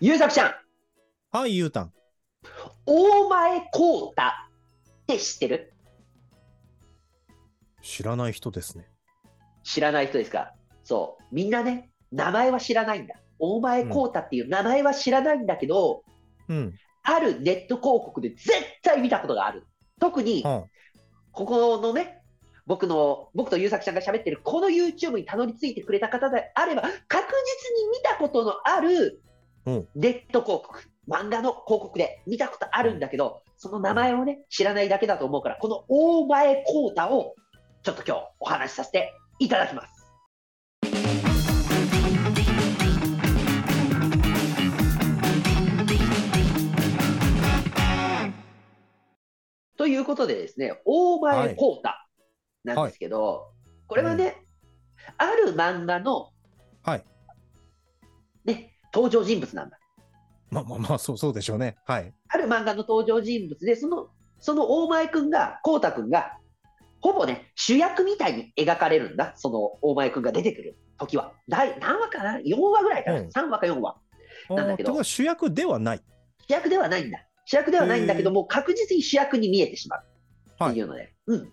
ゆうさくちゃん、はい、ゆうたん。大前こうたって知ってる？知らない人ですね。知らない人ですか？そう。みんなね、名前は知らないんだ。大前こうたっていう名前は知らないんだけど、うん。あるネット広告で絶対見たことがある。特に、はここのね、僕の、僕と優作ちゃんが喋ってるこの YouTube にたどり着いてくれた方であれば、確実に見たことのあるうんネット広告、漫画の広告で見たことあるんだけど、その名前をね、知らないだけだと思うから、この大前幸太をちょっと今日お話しさせていただきます。ということでですね、大前幸太なんですけど、これはね、ある漫画の、はい。ね、登場人物なんだ。まあまあまあ、そうそうでしょうね。はい。ある漫画の登場人物で、その、その大前くんが、こうたくんが、ほぼね、主役みたいに描かれるんだ。その大前くんが出てくる時は。第何話かな ?4 話ぐらいかな、うん ?3 話か4話。なんだけど主役ではない。主役ではないんだ。主役ではないんだけど、もう確実に主役に見えてしまうっていうので。うん。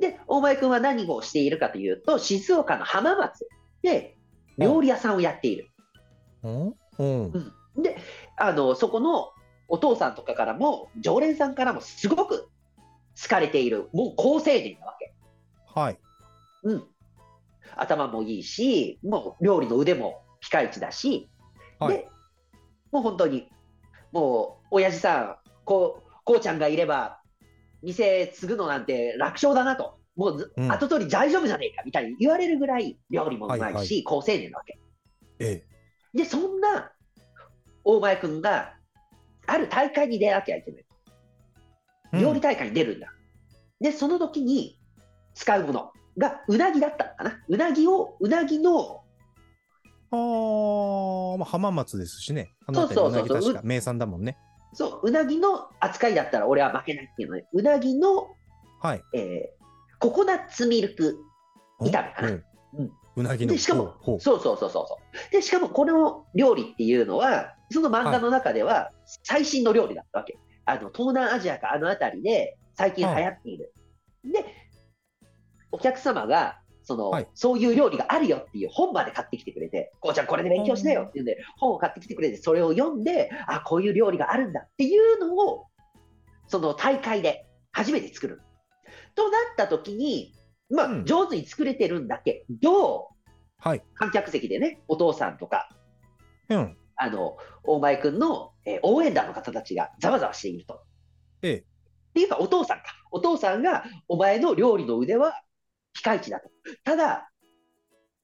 で、大前くんは何をしているかというと、静岡の浜松で料理屋さんをやっている。うん。うん。で、あの、そこのお父さんとかからも、常連さんからもすごく好かれている、もう好青年なわけ。はい。うん。頭もいいし、もう料理の腕もピカイチだし、はいで、もう本当に、もう、親父さん、こう、こうちゃんがいれば、店継ぐのなんて楽勝だなと、もうず、うん後取り大丈夫じゃねえかみたいに言われるぐらい、料理もうまいし、はいはい好青年なわけ。えで、そんな大前君が、ある大会に出なきゃいけない。え。料理大会に出るんだ。で、その時に使うものがうなぎだったのかな。うなぎを、うなぎの、ああ、まあ、浜松ですしね。あの辺りそうそうそううなぎ確か名産だもんね。そう、うなぎの扱いだったら俺は負けないっていうので、うなぎの、はい。えーココナッツミルク炒めかな。うんうんうなぎの。で、しかもそうそうそうそうそう。で、しかもこの料理っていうのは、その漫画の中では最新の料理だったわけ。あの、東南アジアかあの辺りで最近流行っている。で、お客様が、その、はいそういう料理があるよっていう本まで買ってきてくれて、こうちゃんこれで勉強しなよっていうんで、本を買ってきてくれて、それを読んで、あ、こういう料理があるんだっていうのを、その大会で初めて作る。となった時に、まあ、うん上手に作れてるんだけど、はい。観客席でね、お父さんとか、うん。あの、大前くんの、えー応援団の方たちがざわざわしていると。ええ。っていうか、お父さんか。お父さんが、お前の料理の腕は、ピカイチだと。ただ、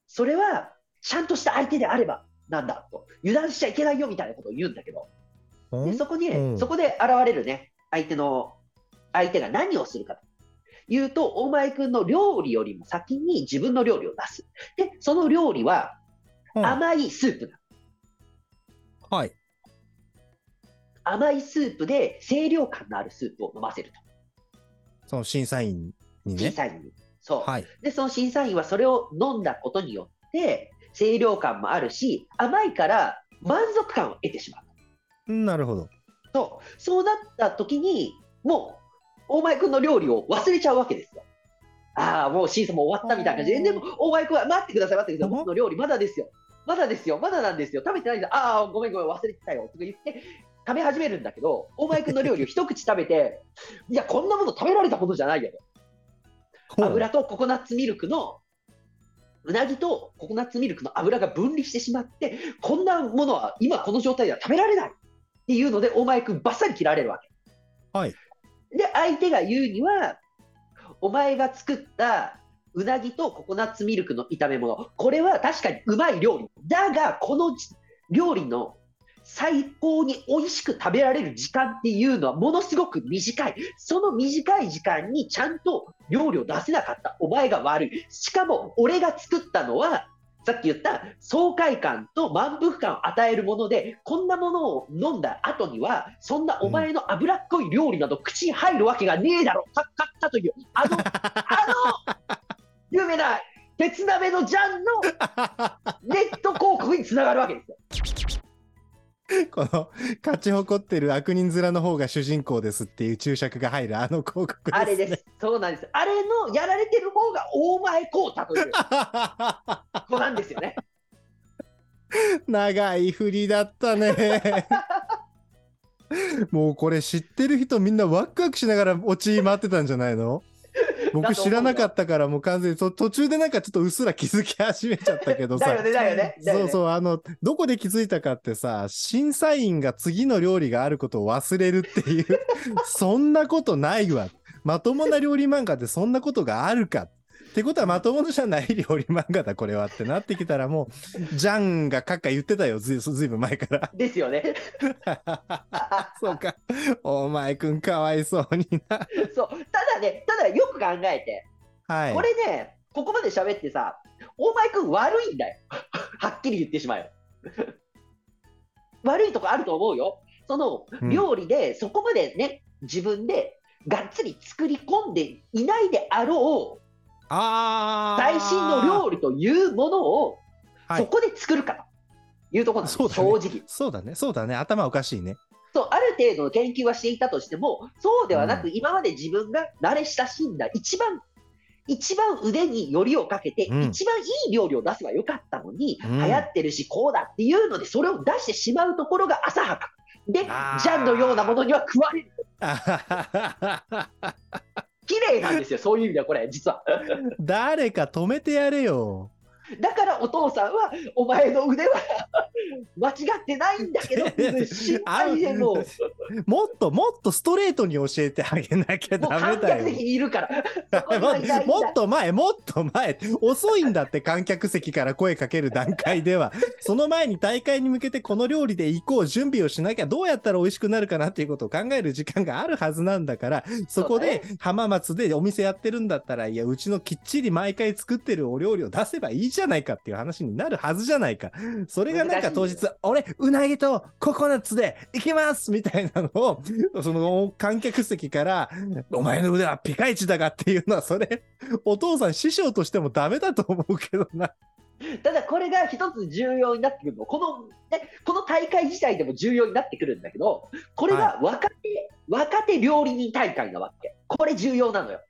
それは、ちゃんとした相手であれば、なんだと。油断しちゃいけないよ、みたいなことを言うんだけど。で、そこに、うんそこで現れるね、相手の、相手が何をするかというと、大前くんの料理よりも先に自分の料理を出す。で、その料理は、うん甘いスープだ。はい。甘いスープで清涼感のあるスープを飲ませると。その審査員にね。審査員に。そう。はい。で、その審査員はそれを飲んだことによって、清涼感もあるし、甘いから満足感を得てしまう。なるほど。そう。そうなった時に、もう、大前くんの料理を忘れちゃうわけですよ。ああ、もう審査も終わったみたいな感じで、でも、大前くんは待ってください、待ってください。うん僕の料理まだですよ。まだですよ、まだなんですよ。食べてないです。ああ、ごめんごめん、忘れてたよ。とか言って、食べ始めるんだけど、大前くんの料理を一口食べて、いや、こんなもの食べられたことじゃないよと。油とココナッツミルクの、うなぎとココナッツミルクの油が分離してしまって、こんなものは今この状態では食べられないっていうので、大前くんばっさり切られるわけ。はい。で、相手が言うには、お前が作ったうなぎとココナッツミルクの炒め物、これは確かにうまい料理。だが、この料理の最高に美味しく食べられる時間っていうのはものすごく短い。その短い時間にちゃんと料理を出せなかったお前が悪い。しかも俺が作ったのは、さっき言った爽快感と満腹感を与えるもので、こんなものを飲んだ後には、そんなお前の脂っこい料理など口に入るわけがねえだろ、カッカッカという、あの、あの、有名な鉄鍋のジャンのネット広告につながるわけですよ。この、勝ち誇ってる悪人面の方が主人公ですっていう注釈が入るあの広告です、ね。あれです。そうなんです。あれのやられてる方が大前こうたという子なんですよね。長い振りだったね。もうこれ知ってる人みんなワクワクしながら落ち回ってたんじゃないの？僕知らなかったからもう完全にと途中でなんかちょっとうっすら気づき始めちゃったけどさ。だよね、だよね。そうそう、あの、どこで気づいたかってさ、審査員が次の料理があることを忘れるっていう、そんなことないわ。まともな料理漫画ってそんなことがあるか。ってことはまともじゃない料理漫画だ、これはってなってきたらもう、ジャンがカッカ言ってたよ、ずいずいぶん前から。ですよね。そうか。お前くんかわいそうにな。そう。ただね、ただよく考えて、はい。これね、ここまで喋ってさ、大前君悪いんだよ。はっきり言ってしまえば。悪いとこあると思うよ。そのうん料理でそこまでね、自分でがっつり作り込んでいないであろうあー最新の料理というものをはいそこで作るかというところなんです、そうだね正直。そうだね、そうだね。頭おかしいね。そうある程度の研究はしていたとしても、そうではなく、う今まで自分が慣れ親しんだ、一番、一番腕によりをかけて、うん一番いい料理を出せばよかったのに、うん流行ってるし、こうだっていうので、それを出してしまうところが浅はか。で、ジャンのようなものには食われる。あ綺麗なんですよ、そういう意味では、これ、実は。誰か止めてやれよ。だからお父さんは、お前の腕は 間違ってないんだけど、心配でもう、もっともっとストレートに教えてあげなきゃダメだよ。観客席にいるから、そこにはいないんだもっと前、もっと前、遅いんだって観客席から声かける段階では、その前に大会に向けてこの料理で行こう、準備をしなきゃどうやったら美味しくなるかなっていうことを考える時間があるはずなんだから、そこで浜松でお店やってるんだったら、いや、うちのきっちり毎回作ってるお料理を出せばいいじゃないかっていう話になるはずじゃないか。それがなんか当日、俺、うなぎとココナッツで行きますみたいなのを、その観客席から、お前の腕はピカイチだがっていうのは、それ、お父さん師匠としてもダメだと思うけどな。ただこれが一つ重要になってくるの、この,、ね、この大会自体でも重要になってくるんだけど、これが若手、若手料理人大会なわけ。これ重要なのよ。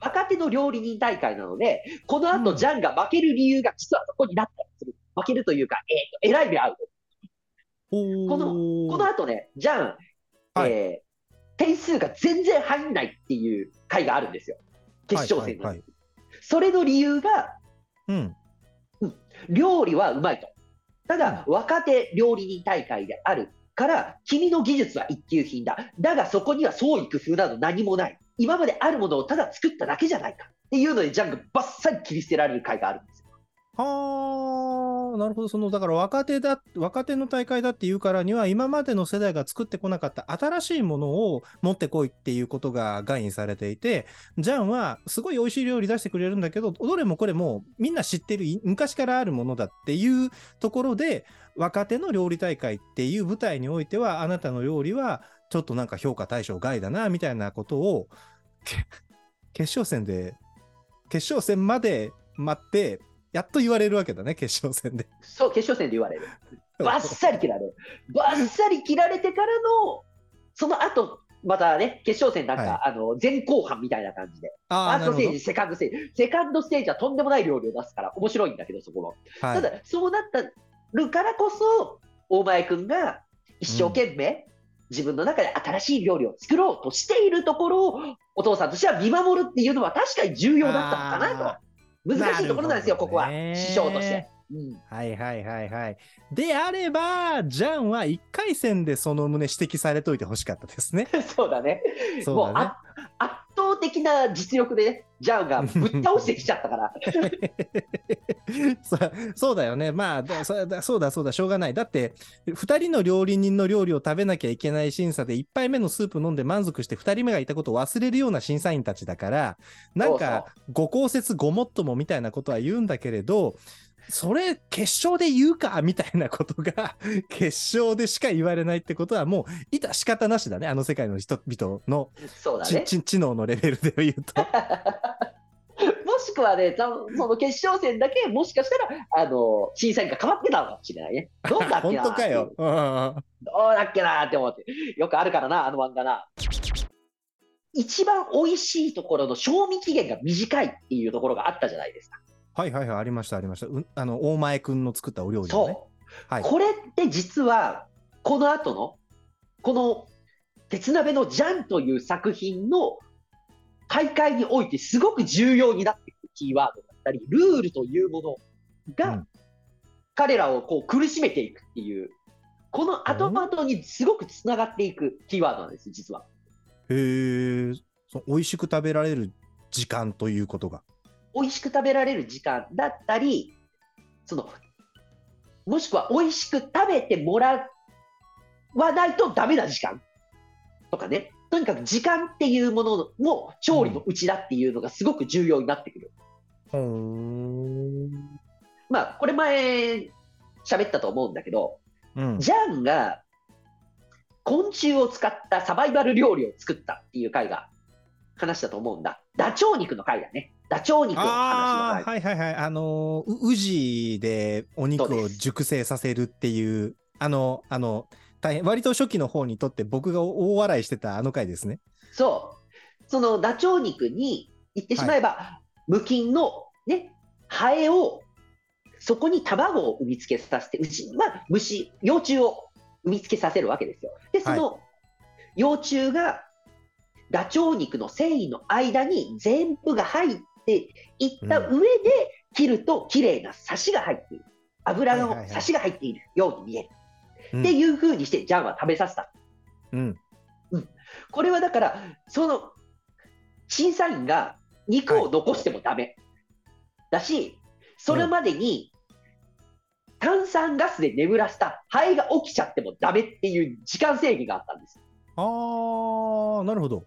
若手の料理人大会なので、この後うんジャンが負ける理由が実はそこになったりする。負けるというか、えーと、えらい目合う。このこの後ね、ジャン、はいえー点数が全然入んないっていう回があるんですよ。決勝戦の、はいはいそれの理由が、うん。料理はうまいと。ただ、若手料理人大会であるから、君の技術は一級品だ。だが、そこには創意工夫など何もない。今まであるものをただ作っただけじゃないか。っていうので、ジャンがバッサリ切り捨てられる回があるん。はあ、なるほど。その、だから若手だ、若手の大会だっていうからには、今までの世代が作ってこなかった新しいものを持ってこいっていうことが概念されていて、ジャンはすごい美味しい料理出してくれるんだけど、どれもこれもみんな知ってる、昔からあるものだっていうところで、若手の料理大会っていう舞台においては、あなたの料理はちょっとなんか評価対象外だな、みたいなことを、決勝戦で、決勝戦まで待って、やっと言われるわけだね、決勝戦で。そう、決勝戦で言われる。バッサリ切られる。バッサリ切られてからの、その後、またね、決勝戦なんか、はあの前後半みたいな感じで、フあァーストステージ、セカンドステージ、セカンドステージはとんでもない料理を出すから、面白いんだけど、そこの。はいただ、そうなったるからこそ、大前君が一生懸命、自分の中で新しい料理を作ろうとしているところを、お父さんとしては見守るっていうのは確かに重要だったのかなと。難しいところなんですよ、ここは。師匠として。うん、はいはいはいはい。であれば、ジャンは1回戦でその旨指摘されといてほしかったですね。そうだね。そうもうだねあ圧倒的な実力でね、ジャンが ぶっ倒してきちゃったから。そそうだよね。まあだそだ、そうだそうだ、しょうがない。だって、2人の料理人の料理を食べなきゃいけない審査で、1杯目のスープ飲んで満足して、2人目がいたことを忘れるような審査員たちだから、なんか、ご公説ごもっともみたいなことは言うんだけれど、それ、決勝で言うかみたいなことが、決勝でしか言われないってことは、もう、いた仕方なしだね。あの世界の人々のそうだね。知能のレベルで言うと。もしくはね、そその決勝戦だけ、もしかしたら、あの、審査員が変わってたのかもしれないね。どうだっけ 本な当かよ。うんどうだっけなって思って。よくあるからな、あの漫画な。一番美味しいところの賞味期限が短いっていうところがあったじゃないですか。はいはいはい、ありました、ありました。うあの、大前くんの作ったお料理のね。そう。はい。これって実は、この後の、この、鉄鍋のジャンという作品の大会においてすごく重要になってくるキーワードだったり、ルールというものが、うん彼らをこう苦しめていくっていう、この後々にすごくつながっていくキーワードなんです、実は。へえ、美味しく食べられる時間ということが。美味しく食べられる時間だったり、その、もしくは美味しく食べてもらわないとダメな時間とかね。とにかく時間っていうものも調理のうちだっていうのがすごく重要になってくる。ほーん。まあ、これ前喋ったと思うんだけど、うん。ジャンが昆虫を使ったサバイバル料理を作ったっていう回が話したと思うんだ。ダチョウ肉の回だね。ダチョウ肉の話。はいはいはい。あの宇治でお肉を熟成させるっていう、あの、あの、大変、割と初期の方にとって僕が大笑いしてたあの回ですね。そう。そのダチョウ肉に言ってしまえば、無菌のね、ハエを、そこに卵を産みつけさせて、うち、まあ、虫、幼虫を産みつけさせるわけですよ。で、その幼虫が、ダチョウ肉の繊維の間に全部が入っていった上で、切ると綺麗なサシが入っている。油のサシが入っているように見える。うんっていう風にして、ジャンは食べさせた。うん。これはだから、その審査員が肉を残してもダメ、だし、それまでに炭酸ガスで眠らせたハエが起きちゃってもダメっていう時間制限があったんです。ああ、なるほど。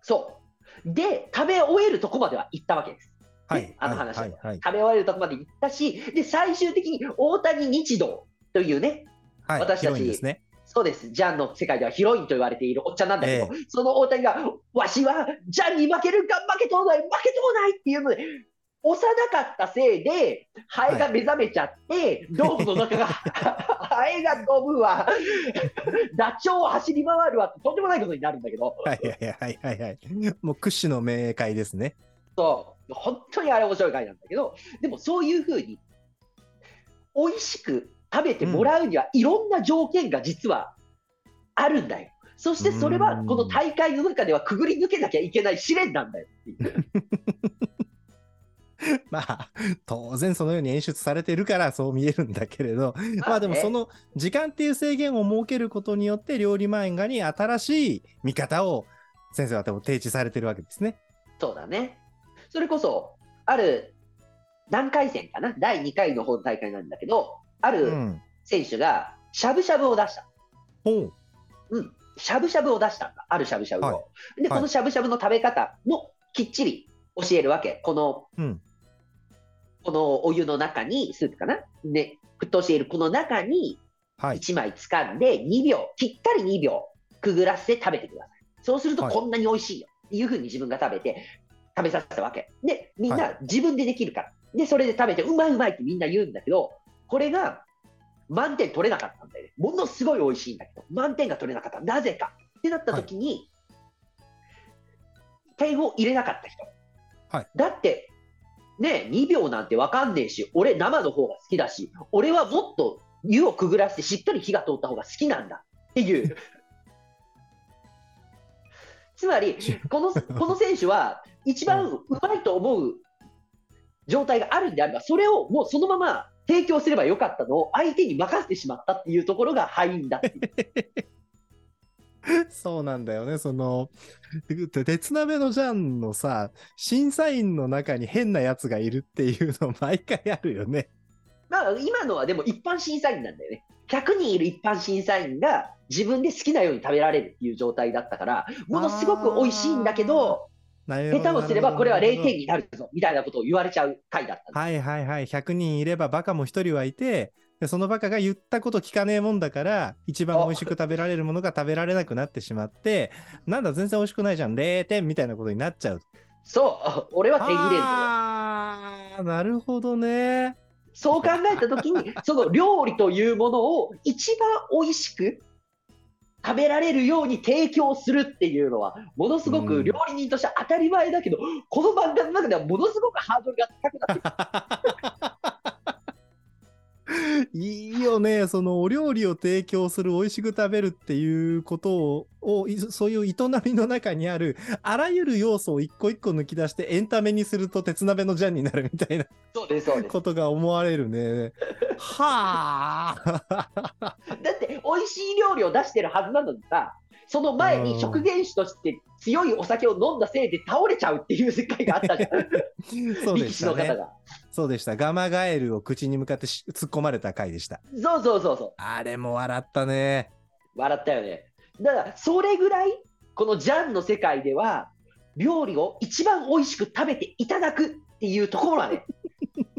そう。で、食べ終えるとこまでは行ったわけです。はいね。あの話ははい。はい。食べ終えるとこまで行ったし、で、最終的に大谷日道というね、はい。私たちね。そうです。ジャンの世界ではヒロインと言われているおっちゃんなんだけど、えその大谷が、わしはジャンに負けるか負けとうない、負けとうないっていうので、幼かったせいで、ハエが目覚めちゃって、ドームの中が、ハエが飛ぶわ、ダチョウを走り回るわって、とんでもないことになるんだけど、はいはいはいはいはい。もう屈指の明快ですね。そう、本当にあれ面白い回なんだけど、でもそういうふうに、美味しく食べてもらうには、いろんな条件が実はあるんだよ。そしてそれはうんこの大会の中ではくぐり抜けなきゃいけない試練なんだよっていう。まあ、当然そのように演出されてるからそう見えるんだけれど、まあでもその時間っていう制限を設けることによって料理漫画に新しい見方を先生は多分提示されてるわけですね。そうだね。それこそ、ある何回戦かな、第2回の方の大会なんだけど、あうるん。選手がしゃぶしゃぶを出した。ほう。うん、しゃぶしゃぶを出したんだ、あるしゃぶしゃぶを。はいで、はいこのしゃぶしゃぶの食べ方もきっちり教えるわけ。この、うんこのお湯の中に、スープかな？ね、沸騰しているこの中にはい。1枚掴んで2秒、ぴったり2秒くぐらせて食べてください。そうするとはいこんなに美味しいよっていうふうに自分が食べて、食べさせたわけ。で、みんはな自分でできるから。で、それで食べて、うまいうまいってみんな言うんだけど、これが満点取れなかったんだよね。ものすごい美味しいんだけど、満点が取れなかった。なぜかってなった時に、点を入れなかった人。はいだって、ね、2秒なんてわかんねえし、俺生の方が好きだし、俺はもっと湯をくぐらせてしっかり火が通った方が好きなんだっていう。つまり、このこの選手は一番うまいと思う状態があるんであれば、それをもうそのまま提供すればよかったのを相手に任せてしまったっていうところが敗因だっていう。そうなんだよね。その、て鉄鍋のジャンのさ、審査員の中に変なやつがいるっていうの毎回あるよね。まあ、今のはでも一般審査員なんだよね。100人いる一般審査員が自分で好きなように食べられるっていう状態だったから、ものすごく美味しいんだけど、下手をすればこれは0なるほど点になるぞみたいなことを言われちゃう回だったはいはいはい。100人いればバカも1人はいて、でそのバカが言ったこと聞かねえもんだから、一番美味しく食べられるものが食べられなくなってしまって、なんだ全然美味しくないじゃん、0点みたいなことになっちゃう。そう、俺は手入れんのよ。ああ、なるほどね。そう考えたときに、その料理というものを一番美味しく食べられるように提供するっていうのは、ものすごく料理人としては当たり前だけど、この漫画の中ではものすごくハードルが高くなってる。いいよね。そのお料理を提供する、美味しく食べるっていうことを、をいそういう営みの中にある、あらゆる要素を一個一個抜き出してエンタメにすると鉄鍋のジャンになるみたいな。ことが思われるね。はあ。だって、美味しい料理を出してるはずなのにさ、その前うんに食元酒として強いお酒を飲んだせいで倒れちゃうっていう世界があったじゃん、そうで力したね。士の方が。そうでした。ガマガエルを口に向かってし突っ込まれた回でした。そうそうそうそう。あれも笑ったね。笑ったよね。だから、それぐらい、このジャンの世界では、料理を一番美味しく食べていただくっていうところはね、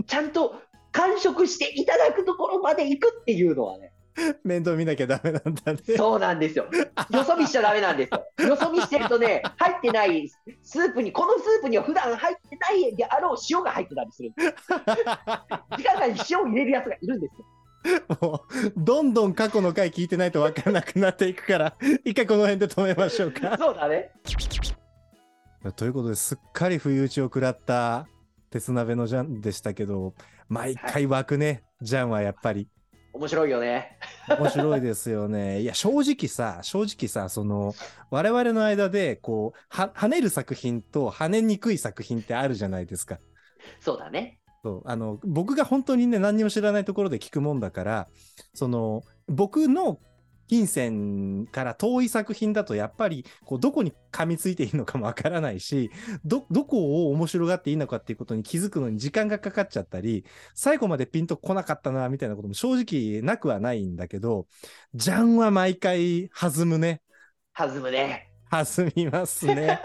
ちゃんと完食していただくところまで行くっていうのはね、面倒見なきゃダメなんだね。そうなんですよ。よそ見しちゃダメなんですよ。よそ見してるとね、入ってないスープに、このスープには普段入ってないであろう塩が入ってたりする。時間に塩を入れるやつがいるんですよ。もう、どんどん過去の回聞いてないと分からなくなっていくから、一回この辺で止めましょうか。そうだね。ということですっかり不意打ちを食らった鉄鍋のジャンでしたけど、毎回湧くね、ジャンはやっぱり。面白いよね。面白いですよね。いや、正直さ、正直さ、その、我々の間で、こう、は、跳ねる作品と跳ねにくい作品ってあるじゃないですか。そうだね。そうあの僕が本当にね何にも知らないところで聞くもんだからその僕の金銭から遠い作品だとやっぱりこうどこに噛みついていいのかもわからないしどどこを面白がっていいのかっていうことに気づくのに時間がかかっちゃったり最後までピンとこなかったなみたいなことも正直なくはないんだけどジャンは毎回弾むね弾むね。弾みますね。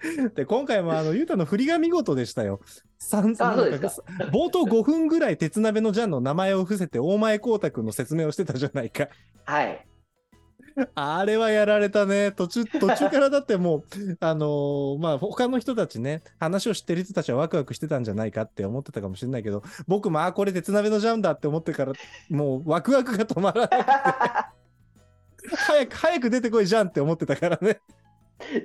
で今回もあのゆうたの振りが見事でしたよ。三あそうですか冒頭5分ぐらい鉄鍋のジャンの名前を伏せて大前光太君の説明をしてたじゃないか。はい。あれはやられたね。途中、途中からだってもう、あのーまあ、他の人たちね、話を知ってる人たちはワクワクしてたんじゃないかって思ってたかもしれないけど、僕も、あ、これ鉄鍋のジャンだって思ってから、もうワクワクが止まらない。早く、早く出てこいじゃんって思ってたからね。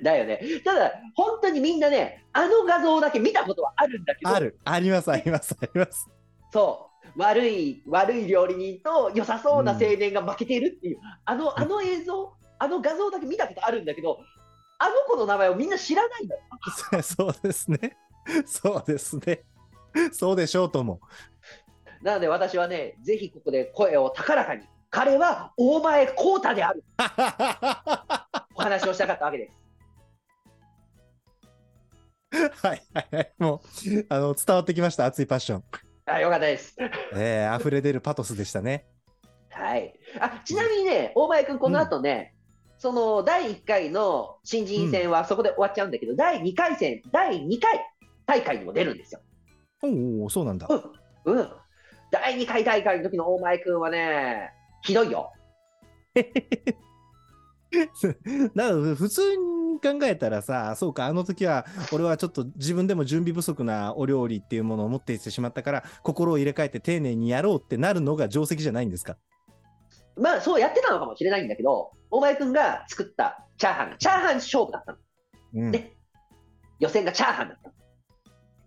だよね。ただ、本当にみんなね、あの画像だけ見たことはあるんだけど、ある。あります、あります、あります。そう、悪い、悪い料理人と良さそうな青年が負けているっていう、あの、あの映像、あの画像だけ見たことあるんだけど、あの子の名前をみんな知らないんだよ。そうですね。そうですね。そうでしょうとも。なので私はね、ぜひここで声を高らかに、彼は大前浩太である、お話をしたかったわけです。はいはいはい。もう、あの、伝わってきました。熱いパッション。あよかったです。えー、溢れ出るパトスでしたね。はい。あ、ちなみにね、大前君、この後ね、その第1回の新人戦はそこで終わっちゃうんだけど、第2回戦、第2回大会にも出るんですよ。おお、そうなんだ。うん。うん。第2回大会の時の大前君はね、ひどいよ。だから普通に考えたらさ、そうか、あの時は俺はちょっと自分でも準備不足なお料理っていうものを持っていてしまったから、心を入れ替えて丁寧にやろうってなるのが定石じゃないんですか？まあ、そうやってたのかもしれないんだけど、大前君が作ったチャーハンが、チャーハン勝負だったの。うん。ね予選がチャーハンだったの。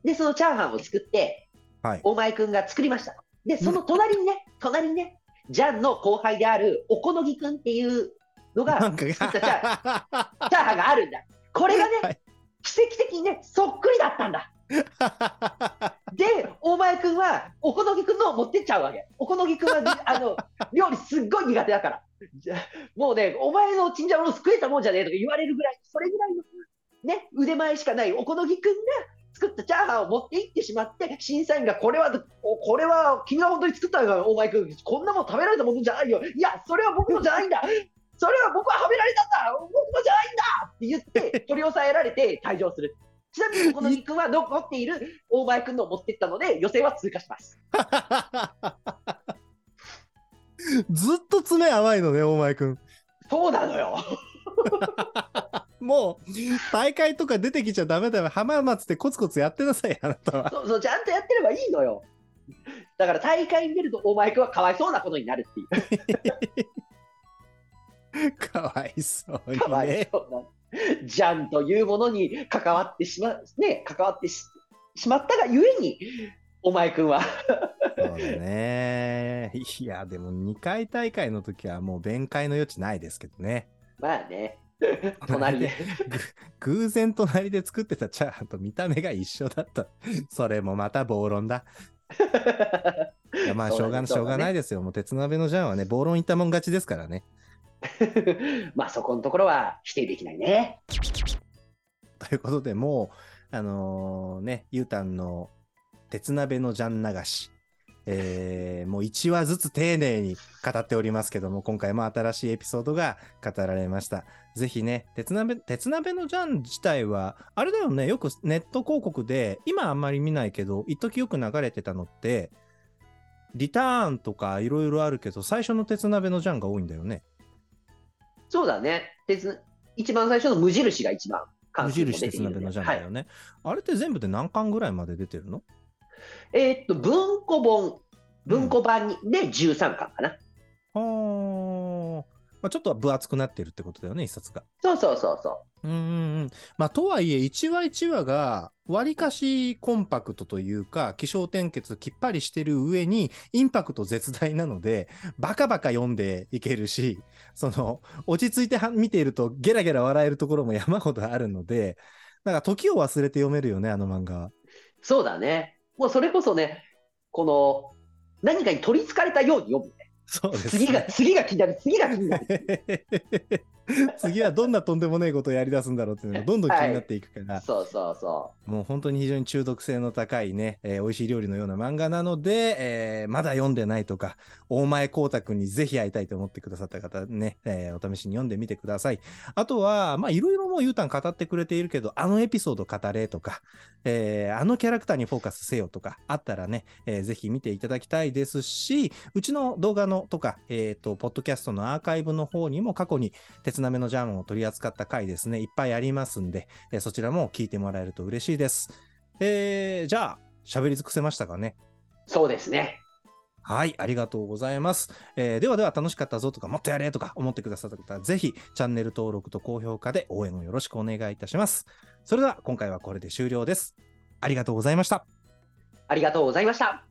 で、そのチャーハンを作って、はい大前君が作りました。で、その隣にね、隣にね、ジャンの後輩であるおこのぎ君っていうのがチャーチャーハンがあるんだ。これがね、はい奇跡的にね、そっくりだったんだ。で、大前君は、おこのぎ君のを持ってっちゃうわけ。おこのぎ君は、あの、料理すっごい苦手だから。もうね、お前のチンジャオロース食えたもんじゃねえとか言われるぐらい、それぐらいの、ね、腕前しかないおこのぎ君が作ったチャーハンを持って行ってしまって、審査員がこれは、おこれは君が本当に作ったのか、お前君、こんなもん食べられたものじゃないよ。いや、それは僕のじゃないんだ。それは僕ははめられたんだ。僕のじゃないんだって言って、取り押さえられて退場する。ちなみに、このぎ君は残っている大前君のを持っていったので、予選は通過します。ずっと爪甘いのね、お前くん。そうなのよ。もう、大会とか出てきちゃダメだよ。浜松でコツコツやってなさい、あなたは。そうそう、ちゃんとやってればいいのよ。だから大会に出ると、お前くんはかわいそうなことになるっていう。かわいそうにかわいね。そうな。ジャンというものに関わってしま、ね、関わってししまったがゆえに、お前くんは。そうだね。いや、でも2回大会の時はもう弁解の余地ないですけどね。まあね。隣で。ぐ 偶然隣で作ってたチャーハンと見た目が一緒だった。それもまた暴論だ。いやまあしょうがしょうがないでですよ。もう鉄鍋のジャンはね、暴論いったもん勝ちですからね。まあそこのところは否定できないね。ということでもう、あのね、ゆうたんの鉄鍋のジャン流し、えーもう1話ずつ丁寧に語っておりますけども、今回も新しいエピソードが語られました。ぜひね、鉄鍋、鉄鍋のジャン自体は、あれだよね、よくネット広告で、今あんまり見ないけど、一時よく流れてたのって、リターンとかいろいろあるけど、最初の鉄鍋のジャンが多いんだよね。そうだね。鉄一番最初の無印が一番関無印鉄鍋のジャンはいだよね。あれって全部で何巻ぐらいまで出てるの？えーっと、文庫本、文庫版に、で13巻かな。はーまあ、ちょっと分厚くなってるってことだよね、一冊が。そうそうそうそうんうんうん。まあ、とはいえ、1話1話が、わりかしコンパクトというか、気象転結きっぱりしてる上に、インパクト絶大なので、バカバカ読んでいけるし、その、落ち着いては見ていると、ゲラゲラ笑えるところも山ほどあるので、なんか時を忘れて読めるよね、あの漫画は。う。そうだね。もうそれこそね、この、何かに取りつかれたように読むね。そうです、次が、次が気になる、次が気になる。次はどんなとんでもないことをやり出すんだろうっていうのがどんどん気になっていくから、そうそうそもう本当に非常に中毒性の高いね、えー美味しい料理のような漫画なので、えーまだ読んでないとか、大前光太くんにぜひ会いたいと思ってくださった方ね、えーお試しに読んでみてください。あとは、まあいろいろもうゆうたん語ってくれているけど、あのエピソード語れとか、えーあのキャラクターにフォーカスせよとかあったらね、えーぜひ見ていただきたいですし、うちの動画のとか、えっ、と、ポッドキャストのアーカイブの方にも過去に鉄なめのジャムを取り扱った回ですね、いっぱいありますんで、えーそちらも聞いてもらえると嬉しいです。えーじゃあ、喋り尽くせましたかね？う。そうですね。はい、ありがとうございます。えーではでは楽しかったぞとか、もっとやれとか思ってくださった方は、ぜひチャンネル登録と高評価で応援をよろしくお願いいたします。それでは今回はこれで終了です。ありがとうございました。ありがとうございました。